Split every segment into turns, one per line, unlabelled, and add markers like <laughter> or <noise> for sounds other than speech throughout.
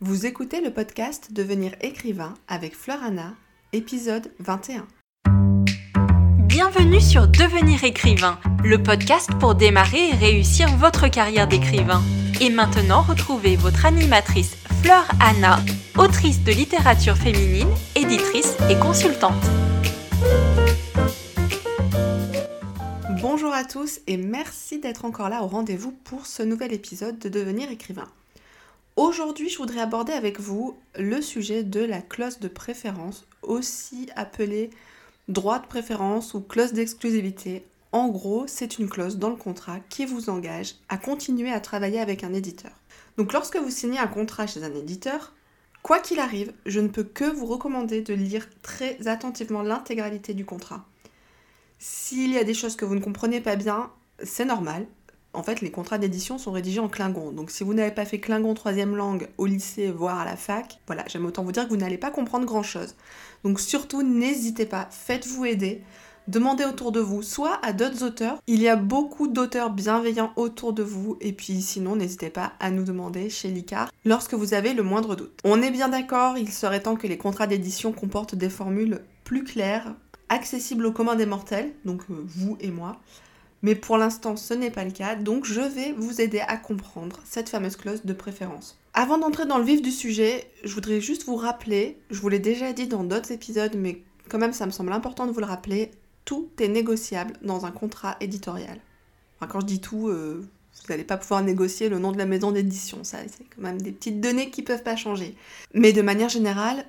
Vous écoutez le podcast Devenir écrivain avec Fleur Anna, épisode 21.
Bienvenue sur Devenir écrivain, le podcast pour démarrer et réussir votre carrière d'écrivain. Et maintenant, retrouvez votre animatrice Fleur Anna, autrice de littérature féminine, éditrice et consultante.
Bonjour à tous et merci d'être encore là au rendez-vous pour ce nouvel épisode de Devenir écrivain. Aujourd'hui, je voudrais aborder avec vous le sujet de la clause de préférence, aussi appelée droit de préférence ou clause d'exclusivité. En gros, c'est une clause dans le contrat qui vous engage à continuer à travailler avec un éditeur. Donc lorsque vous signez un contrat chez un éditeur, quoi qu'il arrive, je ne peux que vous recommander de lire très attentivement l'intégralité du contrat. S'il y a des choses que vous ne comprenez pas bien, c'est normal, en fait, les contrats d'édition sont rédigés en Klingon. Donc, si vous n'avez pas fait Klingon troisième langue au lycée, voire à la fac, voilà, j'aime autant vous dire que vous n'allez pas comprendre grand-chose. Donc, surtout, n'hésitez pas, faites-vous aider. Demandez autour de vous, soit à d'autres auteurs. Il y a beaucoup d'auteurs bienveillants autour de vous. Et puis sinon, n'hésitez pas à nous demander chez l'ICAR lorsque vous avez le moindre doute. On est bien d'accord, il serait temps que les contrats d'édition comportent des formules plus claires, accessibles aux communs des mortels, donc euh, vous et moi, mais pour l'instant, ce n'est pas le cas, donc je vais vous aider à comprendre cette fameuse clause de préférence. Avant d'entrer dans le vif du sujet, je voudrais juste vous rappeler, je vous l'ai déjà dit dans d'autres épisodes, mais quand même ça me semble important de vous le rappeler, tout est négociable dans un contrat éditorial. Enfin, quand je dis tout, euh, vous n'allez pas pouvoir négocier le nom de la maison d'édition, ça c'est quand même des petites données qui peuvent pas changer. Mais de manière générale,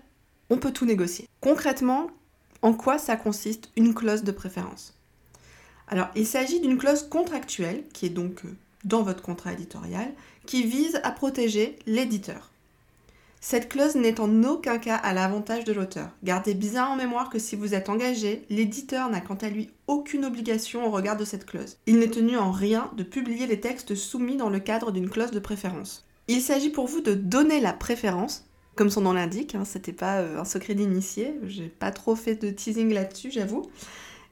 on peut tout négocier. Concrètement, en quoi ça consiste une clause de préférence? Alors, il s'agit d'une clause contractuelle, qui est donc euh, dans votre contrat éditorial, qui vise à protéger l'éditeur. Cette clause n'est en aucun cas à l'avantage de l'auteur. Gardez bien en mémoire que si vous êtes engagé, l'éditeur n'a quant à lui aucune obligation au regard de cette clause. Il n'est tenu en rien de publier les textes soumis dans le cadre d'une clause de préférence. Il s'agit pour vous de donner la préférence, comme son nom l'indique, hein, c'était pas euh, un secret d'initié, j'ai pas trop fait de teasing là-dessus, j'avoue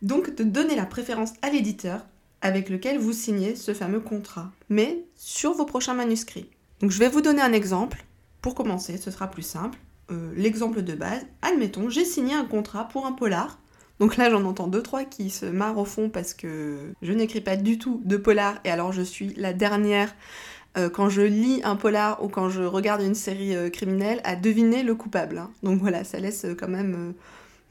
donc de donner la préférence à l'éditeur avec lequel vous signez ce fameux contrat, mais sur vos prochains manuscrits. Donc je vais vous donner un exemple. Pour commencer, ce sera plus simple. Euh, l'exemple de base, admettons, j'ai signé un contrat pour un polar. Donc là, j'en entends deux, trois qui se marrent au fond parce que je n'écris pas du tout de polar et alors je suis la dernière euh, quand je lis un polar ou quand je regarde une série euh, criminelle à deviner le coupable. Hein. Donc voilà, ça laisse quand même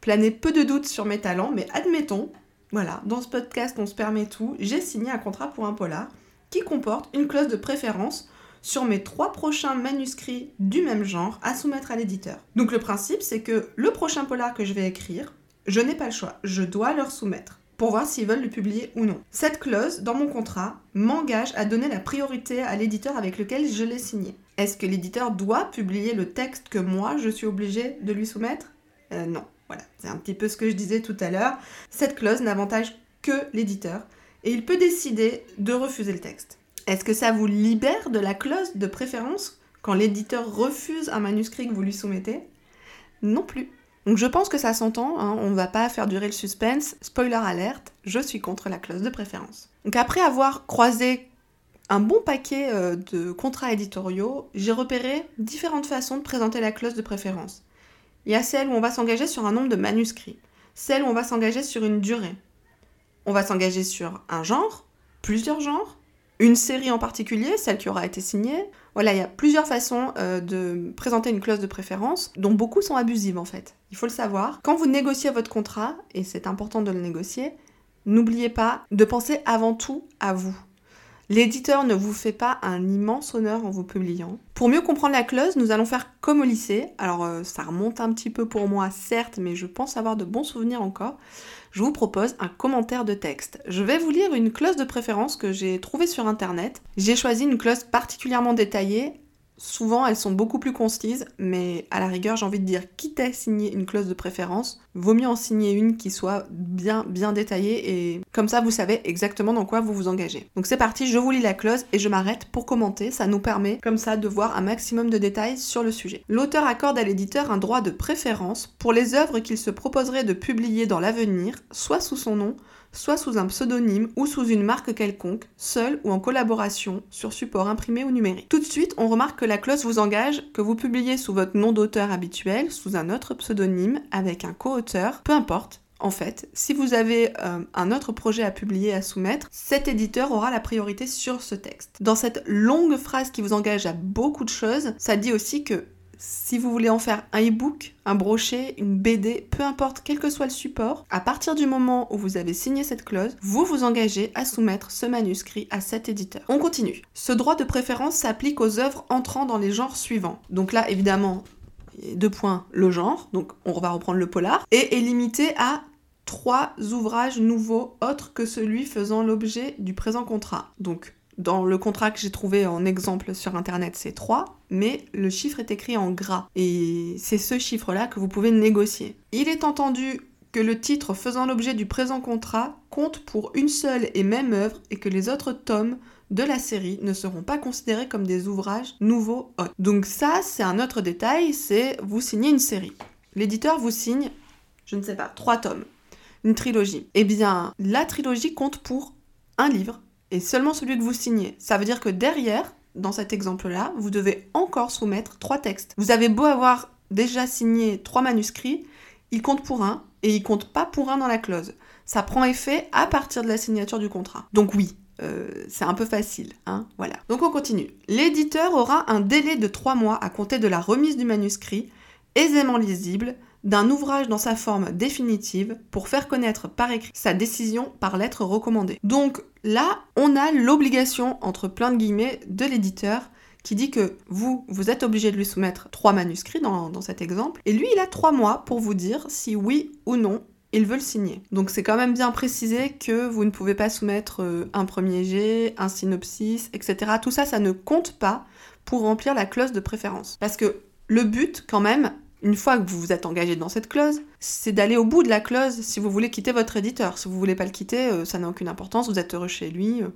planer peu de doutes sur mes talents, mais admettons, voilà, dans ce podcast on se permet tout, j'ai signé un contrat pour un polar qui comporte une clause de préférence sur mes trois prochains manuscrits du même genre à soumettre à l'éditeur. Donc le principe c'est que le prochain polar que je vais écrire, je n'ai pas le choix, je dois leur soumettre pour voir s'ils veulent le publier ou non. Cette clause, dans mon contrat, m'engage à donner la priorité à l'éditeur avec lequel je l'ai signé. Est-ce que l'éditeur doit publier le texte que moi je suis obligé de lui soumettre? Euh, Non. Voilà, c'est un petit peu ce que je disais tout à l'heure. Cette clause n'avantage que l'éditeur et il peut décider de refuser le texte. Est-ce que ça vous libère de la clause de préférence quand l'éditeur refuse un manuscrit que vous lui soumettez? Non plus. Donc je pense que ça s'entend, hein, on ne va pas faire durer le suspense. Spoiler alerte, je suis contre la clause de préférence. Donc après avoir croisé un bon paquet euh, de contrats éditoriaux, j'ai repéré différentes façons de présenter la clause de préférence. Il y a celle où on va s'engager sur un nombre de manuscrits, celle où on va s'engager sur une durée. On va s'engager sur un genre, plusieurs genres, une série en particulier, celle qui aura été signée. Voilà, il y a plusieurs façons euh, de présenter une clause de préférence, dont beaucoup sont abusives en fait. Il faut le savoir. Quand vous négociez votre contrat, et c'est important de le négocier, n'oubliez pas de penser avant tout à vous. L'éditeur ne vous fait pas un immense honneur en vous publiant. Pour mieux comprendre la clause, nous allons faire comme au lycée. Alors euh, ça remonte un petit peu pour moi, certes, mais je pense avoir de bons souvenirs encore. Je vous propose un commentaire de texte. Je vais vous lire une clause de préférence que j'ai trouvée sur internet. J'ai choisi une clause particulièrement détaillée Souvent, elles sont beaucoup plus concises, mais à la rigueur, j'ai envie de dire, quitte à signer une clause de préférence, vaut mieux en signer une qui soit bien, bien détaillée et comme ça, vous savez exactement dans quoi vous vous engagez. Donc c'est parti, je vous lis la clause et je m'arrête pour commenter. Ça nous permet, comme ça, de voir un maximum de détails sur le sujet. L'auteur accorde à l'éditeur un droit de préférence pour les œuvres qu'il se proposerait de publier dans l'avenir, soit sous son nom, soit sous un pseudonyme ou sous une marque quelconque, seul ou en collaboration, sur support imprimé ou numérique. Tout de suite, on remarque que la clause vous engage que vous publiez sous votre nom d'auteur habituel, sous un autre pseudonyme, avec un co-auteur, peu importe, en fait, si vous avez euh, un autre projet à publier, à soumettre, cet éditeur aura la priorité sur ce texte. Dans cette longue phrase qui vous engage à beaucoup de choses, ça dit aussi que si vous voulez en faire un e-book, un brochet, une BD, peu importe quel que soit le support, à partir du moment où vous avez signé cette clause, vous vous engagez à soumettre ce manuscrit à cet éditeur. On continue. Ce droit de préférence s'applique aux œuvres entrant dans les genres suivants. Donc là, évidemment, deux points, le genre, donc on va reprendre le polar, et est limité à trois ouvrages nouveaux autres que celui faisant l'objet du présent contrat. Donc dans le contrat que j'ai trouvé en exemple sur internet, c'est 3, mais le chiffre est écrit en gras. Et c'est ce chiffre-là que vous pouvez négocier. Il est entendu que le titre faisant l'objet du présent contrat compte pour une seule et même œuvre et que les autres tomes de la série ne seront pas considérés comme des ouvrages nouveaux Donc ça, c'est un autre détail, c'est vous signez une série. L'éditeur vous signe, je ne sais pas, trois tomes, une trilogie. Eh bien, la trilogie compte pour un livre et seulement celui que vous signez. Ça veut dire que derrière, dans cet exemple-là, vous devez encore soumettre trois textes. Vous avez beau avoir déjà signé trois manuscrits, il compte pour un et il compte pas pour un dans la clause. Ça prend effet à partir de la signature du contrat. Donc oui, euh, c'est un peu facile, hein, voilà. Donc on continue. L'éditeur aura un délai de trois mois à compter de la remise du manuscrit, aisément lisible, d'un ouvrage dans sa forme définitive pour faire connaître par écrit sa décision par lettre recommandée. Donc là, on a l'obligation, entre plein de guillemets, de l'éditeur qui dit que vous, vous êtes obligé de lui soumettre trois manuscrits dans, cet exemple, et lui, il a trois mois pour vous dire si oui ou non il veut le signer. Donc c'est quand même bien précisé que vous ne pouvez pas soumettre euh, un premier jet, un synopsis, etc. Tout ça, ça ne compte pas pour remplir la clause de préférence. Parce que le but, quand même, une fois que vous vous êtes engagé dans cette clause, c'est d'aller au bout de la clause si vous voulez quitter votre éditeur. Si vous voulez pas le quitter, euh, ça n'a aucune importance, vous êtes heureux chez lui, euh,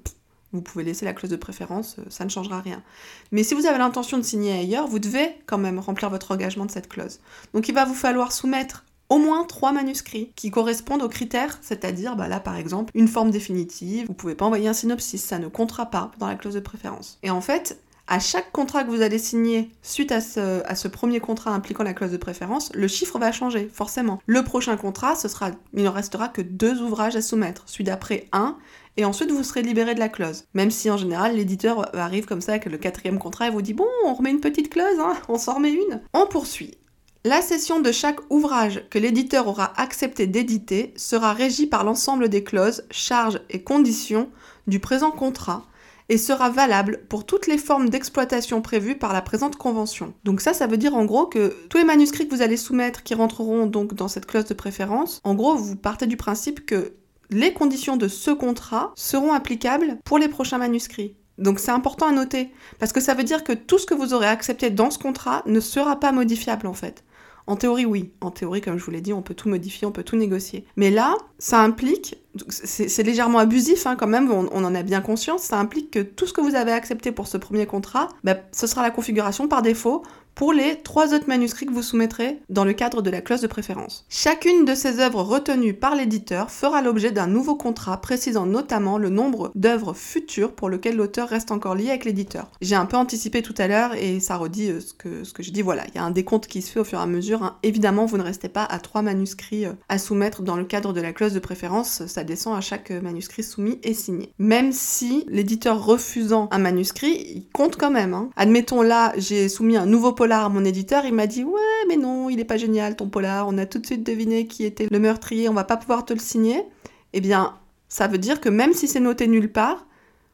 vous pouvez laisser la clause de préférence, ça ne changera rien. Mais si vous avez l'intention de signer ailleurs, vous devez quand même remplir votre engagement de cette clause. Donc il va vous falloir soumettre au moins trois manuscrits qui correspondent aux critères, c'est-à-dire bah là par exemple une forme définitive, vous pouvez pas envoyer un synopsis, ça ne comptera pas dans la clause de préférence. Et en fait, à chaque contrat que vous allez signer suite à ce, premier contrat impliquant la clause de préférence, le chiffre va changer, forcément. Le prochain contrat, ce sera, il ne restera que deux ouvrages à soumettre, celui d'après un, et ensuite vous serez libéré de la clause. Même si en général l'éditeur arrive comme ça avec le quatrième contrat et vous dit bon, on remet une petite clause, hein, on s'en remet une. On poursuit. La cession de chaque ouvrage que l'éditeur aura accepté d'éditer sera régie par l'ensemble des clauses, charges et conditions du présent contrat et sera valable pour toutes les formes d'exploitation prévues par la présente convention. Donc ça, ça veut dire en gros que tous les manuscrits que vous allez soumettre qui rentreront donc dans cette clause de préférence, en gros, vous partez du principe que les conditions de ce contrat seront applicables pour les prochains manuscrits. Donc c'est important à noter, parce que ça veut dire que tout ce que vous aurez accepté dans ce contrat ne sera pas modifiable en fait. En théorie, oui. En théorie, comme je vous l'ai dit, on peut tout modifier, on peut tout négocier. Mais là, ça implique, c'est légèrement abusif hein, quand même, on, en a bien conscience, ça implique que tout ce que vous avez accepté pour ce premier contrat, bah, ce sera la configuration par défaut pour les trois autres manuscrits que vous soumettrez dans le cadre de la clause de préférence. Chacune de ces œuvres retenues par l'éditeur fera l'objet d'un nouveau contrat précisant notamment le nombre d'œuvres futures pour lesquelles l'auteur reste encore lié avec l'éditeur. J'ai un peu anticipé tout à l'heure et ça redit euh, ce que, j'ai dit. Voilà, il y a un décompte qui se fait au fur et à mesure. Hein. Évidemment, vous ne restez pas à trois manuscrits euh, à soumettre dans le cadre de la clause de préférence. Ça descend à chaque euh, manuscrit soumis et signé. Même si l'éditeur refusant un manuscrit, il compte quand même. Hein. Admettons là, j'ai soumis un nouveau polar mon éditeur, il m'a dit ouais mais non, il est pas génial ton polar, on a tout de suite deviné qui était le meurtrier, on va pas pouvoir te le signer. Eh bien, ça veut dire que même si c'est noté nulle part,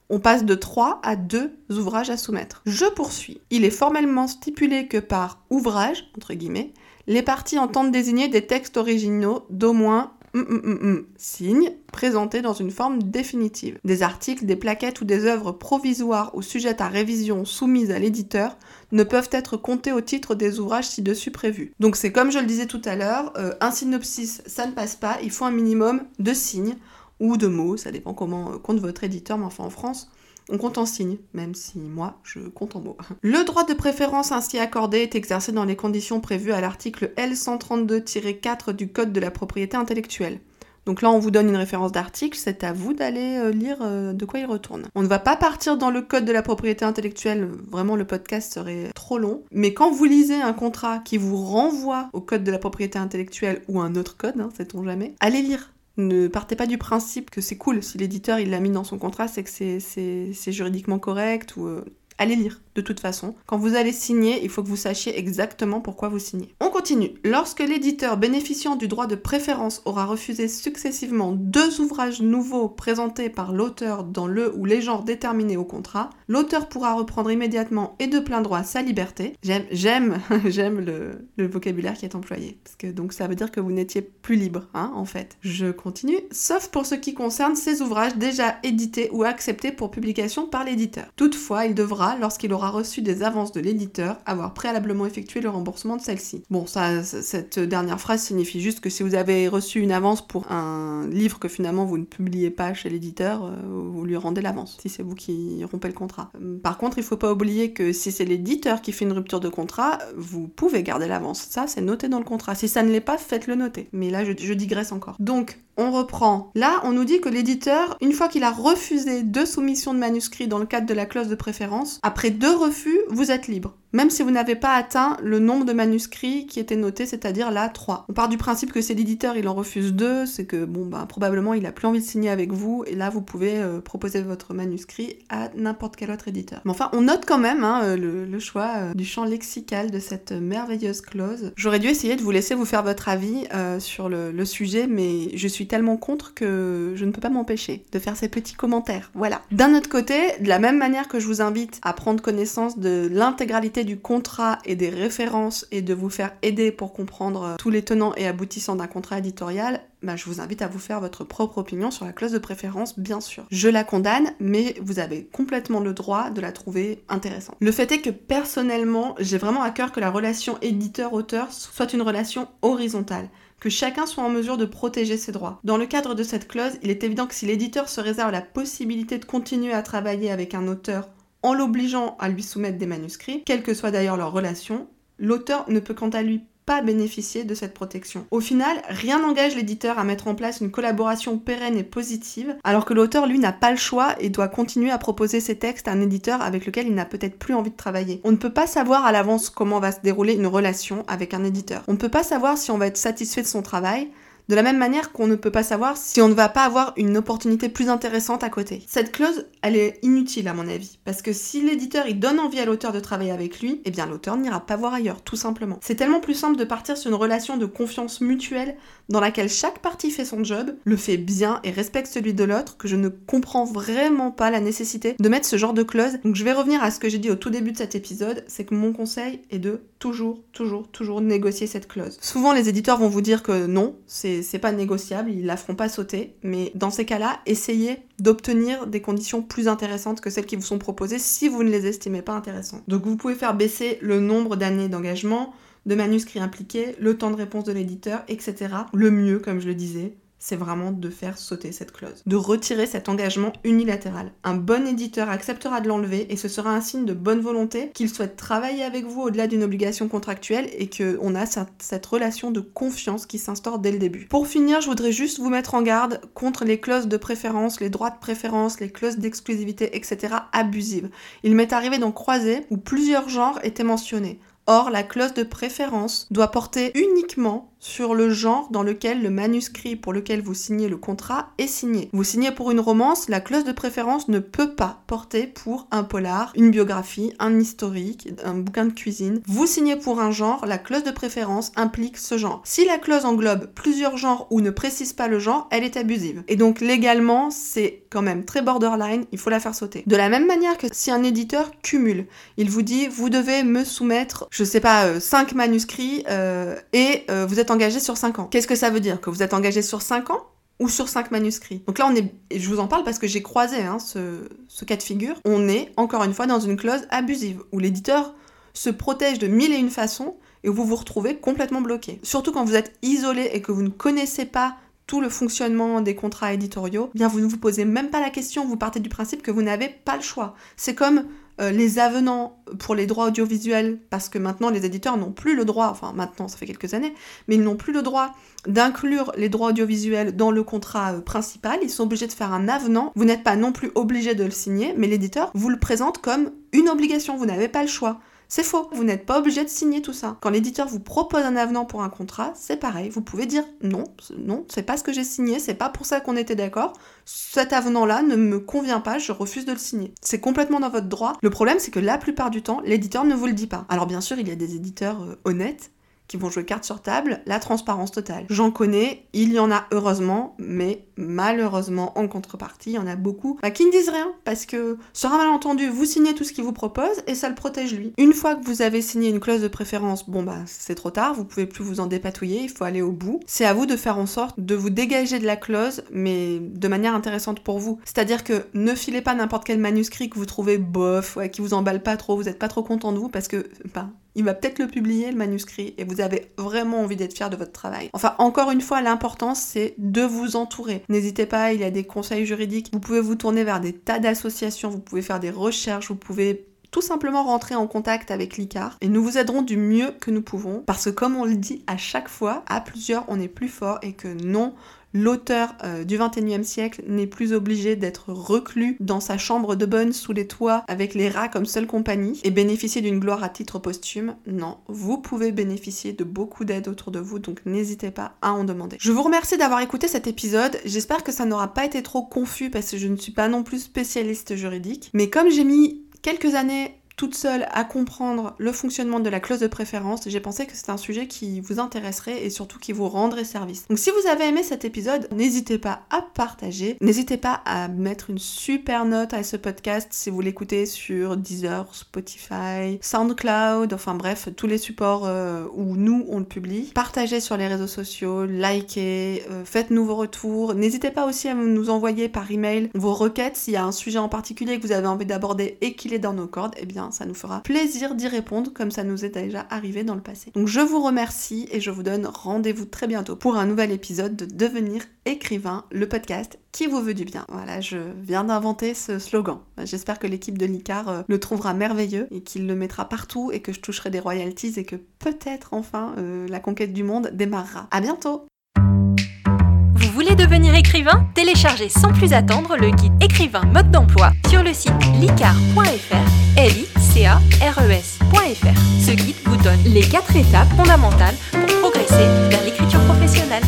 on passe de 3 à 2 ouvrages à soumettre. Je poursuis. Il est formellement stipulé que par ouvrage, entre guillemets, les parties entendent désigner des textes originaux d'au moins Mm, mm, mm, signes présentés dans une forme définitive. Des articles, des plaquettes ou des œuvres provisoires ou sujettes à révision soumises à l'éditeur ne peuvent être comptés au titre des ouvrages ci-dessus prévus. Donc c'est comme je le disais tout à l'heure, euh, un synopsis ça ne passe pas, il faut un minimum de signes ou de mots, ça dépend comment euh, compte votre éditeur, mais enfin en France, on compte en signes, même si moi, je compte en mots. <laughs> Le droit de préférence ainsi accordé est exercé dans les conditions prévues à l'article L132-4 du Code de la propriété intellectuelle. Donc là, on vous donne une référence d'article, c'est à vous d'aller euh, lire euh, de quoi il retourne. On ne va pas partir dans le code de la propriété intellectuelle, vraiment le podcast serait trop long. Mais quand vous lisez un contrat qui vous renvoie au code de la propriété intellectuelle ou un autre code, hein, sait-on jamais, allez lire. Ne partez pas du principe que c'est cool si l'éditeur il l'a mis dans son contrat, c'est que c'est juridiquement correct ou euh, allez lire de toute façon. Quand vous allez signer, il faut que vous sachiez exactement pourquoi vous signez. On continue. Lorsque l'éditeur bénéficiant du droit de préférence aura refusé successivement deux ouvrages nouveaux présentés par l'auteur dans le ou les genres déterminés au contrat, l'auteur pourra reprendre immédiatement et de plein droit sa liberté. J'aime, j'aime, <laughs> j'aime le, vocabulaire qui est employé. Parce que donc ça veut dire que vous n'étiez plus libre, hein, en fait. Je continue. Sauf pour ce qui concerne ces ouvrages déjà édités ou acceptés pour publication par l'éditeur. Toutefois, il devra, lorsqu'il aura reçu des avances de l'éditeur, avoir préalablement effectué le remboursement de celle-ci. Bon, ça, cette dernière phrase signifie juste que si vous avez reçu une avance pour un livre que finalement vous ne publiez pas chez l'éditeur, euh, vous lui rendez l'avance, si c'est vous qui rompez le contrat. Euh, par contre, il faut pas oublier que si c'est l'éditeur qui fait une rupture de contrat, vous pouvez garder l'avance. Ça, c'est noté dans le contrat. Si ça ne l'est pas, faites-le noter. Mais là, je digresse encore. Donc, on reprend. Là, on nous dit que l'éditeur, une fois qu'il a refusé deux soumissions de manuscrits dans le cadre de la clause de préférence, après deux refus, vous êtes libre même si vous n'avez pas atteint le nombre de manuscrits qui était noté, c'est-à-dire là 3. On part du principe que c'est l'éditeur, il en refuse 2, c'est que bon bah probablement il a plus envie de signer avec vous, et là vous pouvez euh, proposer votre manuscrit à n'importe quel autre éditeur. Mais enfin, on note quand même hein, euh, le, choix euh, du champ lexical de cette merveilleuse clause. J'aurais dû essayer de vous laisser vous faire votre avis sur le, sujet, mais je suis tellement contre que je ne peux pas m'empêcher de faire ces petits commentaires. Voilà. D'un autre côté, de la même manière que je vous invite à prendre connaissance de l'intégralité du contrat et des références et de vous faire aider pour comprendre euh, tous les tenants et aboutissants d'un contrat éditorial, bah, je vous invite à vous faire votre propre opinion sur la clause de préférence, bien sûr. Je la condamne, mais vous avez complètement le droit de la trouver intéressante. Le fait est que personnellement, j'ai vraiment à cœur que la relation éditeur-auteur soit une relation horizontale que chacun soit en mesure de protéger ses droits. Dans le cadre de cette clause, il est évident que si l'éditeur se réserve la possibilité de continuer à travailler avec un auteur en l'obligeant à lui soumettre des manuscrits, quelle que soit d'ailleurs leur relation, l'auteur ne peut quant à lui pas bénéficier de cette protection. Au final, rien n'engage l'éditeur à mettre en place une collaboration pérenne et positive, alors que l'auteur, lui, n'a pas le choix et doit continuer à proposer ses textes à un éditeur avec lequel il n'a peut-être plus envie de travailler. On ne peut pas savoir à l'avance comment va se dérouler une relation avec un éditeur. On ne peut pas savoir si on va être satisfait de son travail, de la même manière qu'on ne peut pas savoir si on ne va pas avoir une opportunité plus intéressante à côté. Cette clause, elle est inutile à mon avis, parce que si l'éditeur il donne envie à l'auteur de travailler avec lui, eh bien l'auteur n'ira pas voir ailleurs, tout simplement. C'est tellement plus simple de partir sur une relation de confiance mutuelle dans laquelle chaque partie fait son job, le fait bien et respecte celui de l'autre, que je ne comprends vraiment pas la nécessité de mettre ce genre de clause. Donc je vais revenir à ce que j'ai dit au tout début de cet épisode, c'est que mon conseil est de toujours, toujours, toujours négocier cette clause. Souvent les éditeurs vont vous dire que non, c'est c'est pas négociable, ils la feront pas sauter. Mais dans ces cas-là, essayez d'obtenir des conditions plus intéressantes que celles qui vous sont proposées si vous ne les estimez pas intéressantes. Donc vous pouvez faire baisser le nombre d'années d'engagement, de manuscrits impliqués, le temps de réponse de l'éditeur, etc. Le mieux, comme je le disais, c'est vraiment de faire sauter cette clause, de retirer cet engagement unilatéral. Un bon éditeur acceptera de l'enlever et ce sera un signe de bonne volonté qu'il souhaite travailler avec vous au-delà d'une obligation contractuelle et qu'on a cette relation de confiance qui s'instaure dès le début. Pour finir, je voudrais juste vous mettre en garde contre les clauses de préférence, les droits de préférence, les clauses d'exclusivité, etc. abusives. Il m'est arrivé d'en croiser où plusieurs genres étaient mentionnés. Or, la clause de préférence doit porter uniquement sur le genre dans lequel le manuscrit pour lequel vous signez le contrat est signé. Vous signez pour une romance, la clause de préférence ne peut pas porter pour un polar, une biographie, un historique, un bouquin de cuisine. Vous signez pour un genre, la clause de préférence implique ce genre. Si la clause englobe plusieurs genres ou ne précise pas le genre, elle est abusive. Et donc légalement, c'est quand même très borderline, il faut la faire sauter. De la même manière que si un éditeur cumule, il vous dit vous devez me soumettre, je sais pas, 5 euh, manuscrits euh, et euh, vous êtes en engagé sur 5 ans. Qu'est-ce que ça veut dire? Que vous êtes engagé sur 5 ans ou sur 5 manuscrits? Donc là, on est, je vous en parle parce que j'ai croisé hein, ce, cas de figure. On est, encore une fois, dans une clause abusive, où l'éditeur se protège de mille et une façons et où vous vous retrouvez complètement bloqué. Surtout quand vous êtes isolé et que vous ne connaissez pas tout le fonctionnement des contrats éditoriaux, eh bien vous ne vous posez même pas la question, vous partez du principe que vous n'avez pas le choix. C'est comme euh, les avenants pour les droits audiovisuels, parce que maintenant les éditeurs n'ont plus le droit, enfin maintenant ça fait quelques années, mais ils n'ont plus le droit d'inclure les droits audiovisuels dans le contrat euh, principal, ils sont obligés de faire un avenant, vous n'êtes pas non plus obligé de le signer, mais l'éditeur vous le présente comme une obligation, vous n'avez pas le choix. C'est faux, vous n'êtes pas obligé de signer tout ça. Quand l'éditeur vous propose un avenant pour un contrat, c'est pareil, vous pouvez dire non, non, c'est pas ce que j'ai signé, c'est pas pour ça qu'on était d'accord, cet avenant-là ne me convient pas, je refuse de le signer. C'est complètement dans votre droit. Le problème, c'est que la plupart du temps, l'éditeur ne vous le dit pas. Alors bien sûr, il y a des éditeurs euh, honnêtes qui vont jouer carte sur table, la transparence totale. J'en connais, il y en a heureusement, mais malheureusement en contrepartie, il y en a beaucoup bah, qui ne disent rien parce que sur un malentendu, vous signez tout ce qu'il vous propose et ça le protège lui. Une fois que vous avez signé une clause de préférence, bon bah c'est trop tard, vous pouvez plus vous en dépatouiller, il faut aller au bout. C'est à vous de faire en sorte de vous dégager de la clause, mais de manière intéressante pour vous. C'est-à-dire que ne filez pas n'importe quel manuscrit que vous trouvez bof, ouais, qui vous emballe pas trop, vous n'êtes pas trop content de vous parce que bah, il va peut-être le publier, le manuscrit, et vous avez vraiment envie d'être fier de votre travail. Enfin, encore une fois, l'important, c'est de vous entourer. N'hésitez pas, il y a des conseils juridiques. Vous pouvez vous tourner vers des tas d'associations, vous pouvez faire des recherches, vous pouvez tout simplement rentrer en contact avec l'ICAR et nous vous aiderons du mieux que nous pouvons parce que comme on le dit à chaque fois, à plusieurs on est plus fort et que non, l'auteur euh, du 21e siècle n'est plus obligé d'être reclus dans sa chambre de bonne sous les toits avec les rats comme seule compagnie et bénéficier d'une gloire à titre posthume. Non, vous pouvez bénéficier de beaucoup d'aide autour de vous, donc n'hésitez pas à en demander. Je vous remercie d'avoir écouté cet épisode. J'espère que ça n'aura pas été trop confus parce que je ne suis pas non plus spécialiste juridique. Mais comme j'ai mis quelques années toute seule à comprendre le fonctionnement de la clause de préférence, j'ai pensé que c'est un sujet qui vous intéresserait et surtout qui vous rendrait service. Donc si vous avez aimé cet épisode, n'hésitez pas à partager, n'hésitez pas à mettre une super note à ce podcast si vous l'écoutez sur Deezer, Spotify, SoundCloud, enfin bref, tous les supports euh, où nous on le publie. Partagez sur les réseaux sociaux, likez, euh, faites-nous vos retours. N'hésitez pas aussi à nous envoyer par email vos requêtes s'il y a un sujet en particulier que vous avez envie d'aborder et qu'il est dans nos cordes, eh bien ça nous fera plaisir d'y répondre comme ça nous est déjà arrivé dans le passé. Donc je vous remercie et je vous donne rendez-vous très bientôt pour un nouvel épisode de Devenir écrivain, le podcast qui vous veut du bien. Voilà, je viens d'inventer ce slogan. J'espère que l'équipe de l'ICAR euh, le trouvera merveilleux et qu'il le mettra partout et que je toucherai des royalties et que peut-être enfin euh, la conquête du monde démarrera. À bientôt
vous voulez devenir écrivain? Téléchargez sans plus attendre le guide écrivain mode d'emploi sur le site licar.fr, e. Ce guide vous donne les quatre étapes fondamentales pour progresser vers l'écriture professionnelle.